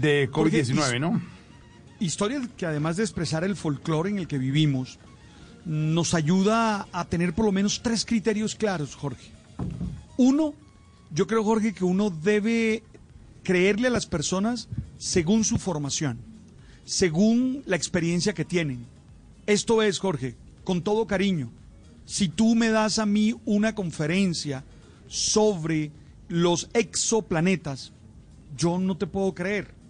de COVID-19, Jorge, ¿no? Historia que además de expresar el folclore en el que vivimos, nos ayuda a tener por lo menos tres criterios claros, Jorge. Uno, yo creo, Jorge, que uno debe creerle a las personas según su formación, según la experiencia que tienen. Esto es, Jorge, con todo cariño, si tú me das a mí una conferencia sobre los exoplanetas, yo no te puedo creer.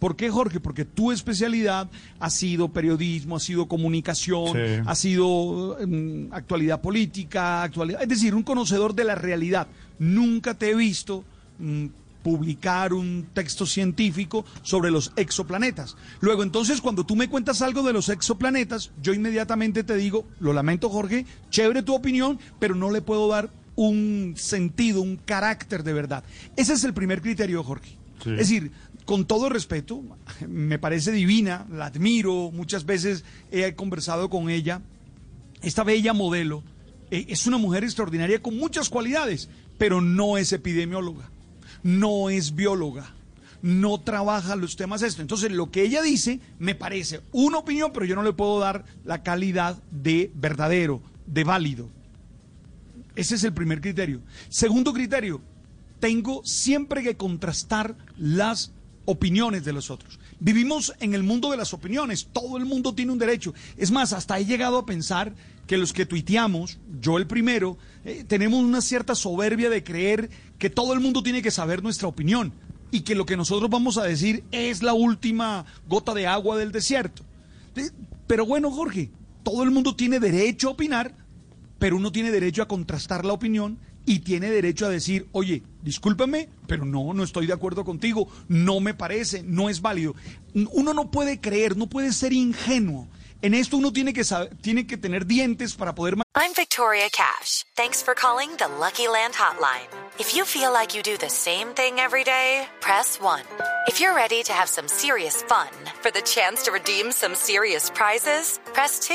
¿Por qué, Jorge? Porque tu especialidad ha sido periodismo, ha sido comunicación, Sí. ha sido mm, actualidad política, actualidad, es decir, un conocedor de la realidad. Nunca te he visto mm, publicar un texto científico sobre los exoplanetas. Luego, entonces, cuando tú me cuentas algo de los exoplanetas, yo inmediatamente te digo, lo lamento, Jorge, chévere tu opinión, pero no le puedo dar un sentido, un carácter de verdad. Ese es el primer criterio, Jorge. Sí. Es decir, con todo respeto, me parece divina, la admiro, muchas veces he conversado con ella. Esta bella modelo eh, es una mujer extraordinaria con muchas cualidades, pero no es epidemióloga, no es bióloga, no trabaja los temas estos. Entonces, lo que ella dice me parece una opinión, pero yo no le puedo dar la calidad de verdadero, de válido. Ese es el primer criterio. Segundo criterio, tengo siempre que contrastar las opiniones de los otros. Vivimos en el mundo de las opiniones, todo el mundo tiene un derecho. Es más, hasta he llegado a pensar que los que tuiteamos, yo el primero, eh, tenemos una cierta soberbia de creer que todo el mundo tiene que saber nuestra opinión y que lo que nosotros vamos a decir es la última gota de agua del desierto. Pero bueno, Jorge, todo el mundo tiene derecho a opinar, pero uno tiene derecho a contrastar la opinión y tiene derecho a decir, oye, discúlpame, pero no, no estoy de acuerdo contigo, no me parece, no es válido. Uno no puede creer, no puede ser ingenuo. En esto uno tiene que, saber- tiene que tener dientes para poder... I'm Victoria Cash. Thanks for calling the Lucky Land Hotline. If you feel like you do the same thing every day, press 1. If you're ready to have some serious fun for the chance to redeem some serious prizes, press 2.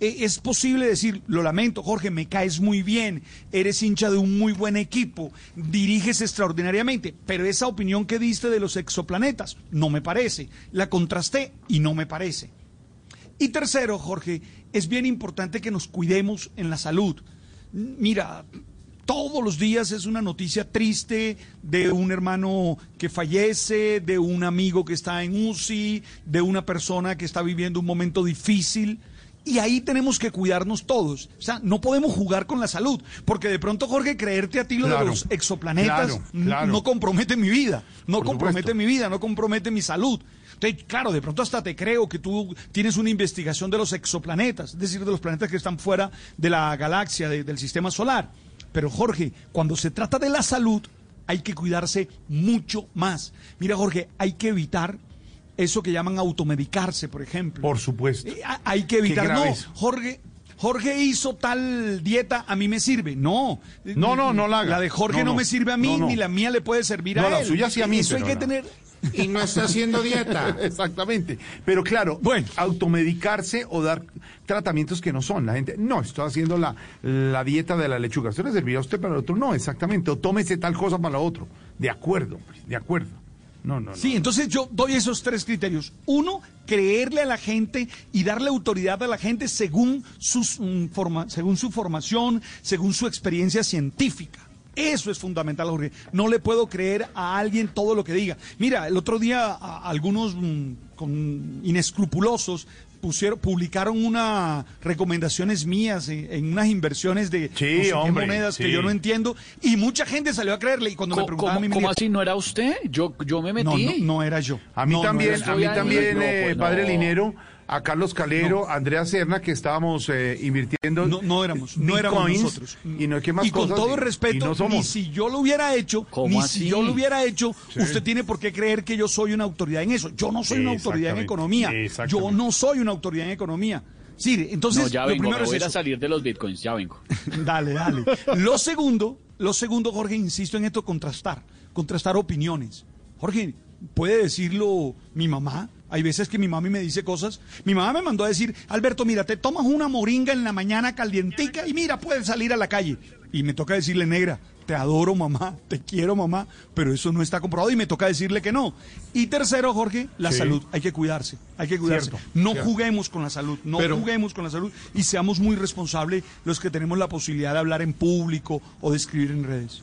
E- Es posible decir, lo lamento, Jorge, me caes muy bien, eres hincha de un muy buen equipo, diriges extraordinariamente, pero esa opinión que diste de los exoplanetas no me parece. La contrasté y no me parece. Y tercero, Jorge, es bien importante que nos cuidemos en la salud. Mira, todos los días es una noticia triste de un hermano que fallece, de un amigo que está en UCI, de una persona que está viviendo un momento difícil. Y ahí tenemos que cuidarnos todos. O sea, no podemos jugar con la salud. Porque de pronto, Jorge, creerte a ti lo Claro, de los exoplanetas claro, n- claro. no compromete mi vida. No Por compromete supuesto. mi vida, no compromete mi salud. Entonces, claro, de pronto hasta te creo que tú tienes una investigación de los exoplanetas, es decir, de los planetas que están fuera de la galaxia, de- del sistema solar. Pero Jorge, cuando se trata de la salud, hay que cuidarse mucho más. Mira, Jorge, hay que evitar eso que llaman automedicarse, por ejemplo. Por supuesto. Eh, ha- Hay que evitar. No, eso. Jorge. Jorge hizo tal dieta, a mí me sirve. No. No, no, no la haga. La de Jorge No, no, no. me sirve a mí, No, no. ni la mía le puede servir No, a la él. suya sí a mí, Eso hay que no. tener. Y no está haciendo dieta. Exactamente. Pero claro, Bueno. automedicarse o dar tratamientos que no son. La gente, no, estoy haciendo la, la dieta de la lechuga. Esto le servirá a usted para el otro. No, exactamente. O tómese tal cosa para lo otro. De acuerdo, de acuerdo. No, no, no. Sí, entonces yo doy esos tres criterios. Uno, creerle a la gente y darle autoridad a la gente según, sus, mm, forma- según su formación, según su experiencia científica. Eso es fundamental, Jorge. No le puedo creer a alguien todo lo que diga. Mira, el otro día a- algunos mm, con inescrupulosos pusieron, publicaron unas recomendaciones mías en, en unas inversiones de Sí, no sé qué hombre, monedas que yo no entiendo y mucha gente salió a creerle y cuando me ¿Cómo, preguntaban a mí me cómo así? ¿No era usted? Yo, yo me no, metí. no, no era yo. A mí No, también, a mí ahí. también, No, eh, pues padre no. Linero, a Carlos Calero, Andrea Serna, que estábamos eh, invirtiendo. No, no éramos, no éramos nosotros. Y no que más y con cosas, todo y- y respeto, no ni somos. si yo lo hubiera hecho, ¿Cómo ni así? si yo lo hubiera hecho, usted tiene por qué creer que yo soy una autoridad en eso. Yo no soy una autoridad en economía. Yo no soy una autoridad en economía. Sí, entonces No, ya lo vengo, me primero voy a es ir a eso. salir de los bitcoins, ya vengo. Dale, dale. Lo segundo, lo segundo, Jorge, insisto en esto, contrastar, contrastar opiniones. Jorge, puede decirlo mi mamá. Hay veces que mi mami me dice cosas. Mi mamá me mandó a decir, Alberto, mira, te tomas una moringa en la mañana calientica y mira, puedes salir a la calle. Y me toca decirle, negra, te adoro mamá, te quiero mamá, pero eso no está comprobado y me toca decirle que no. Y tercero, Jorge, la Sí. salud. Hay que cuidarse, hay que cuidarse. Cierto, no cierto. juguemos con la salud, no Pero- juguemos con la salud y seamos muy responsables los que tenemos la posibilidad de hablar en público o de escribir en redes.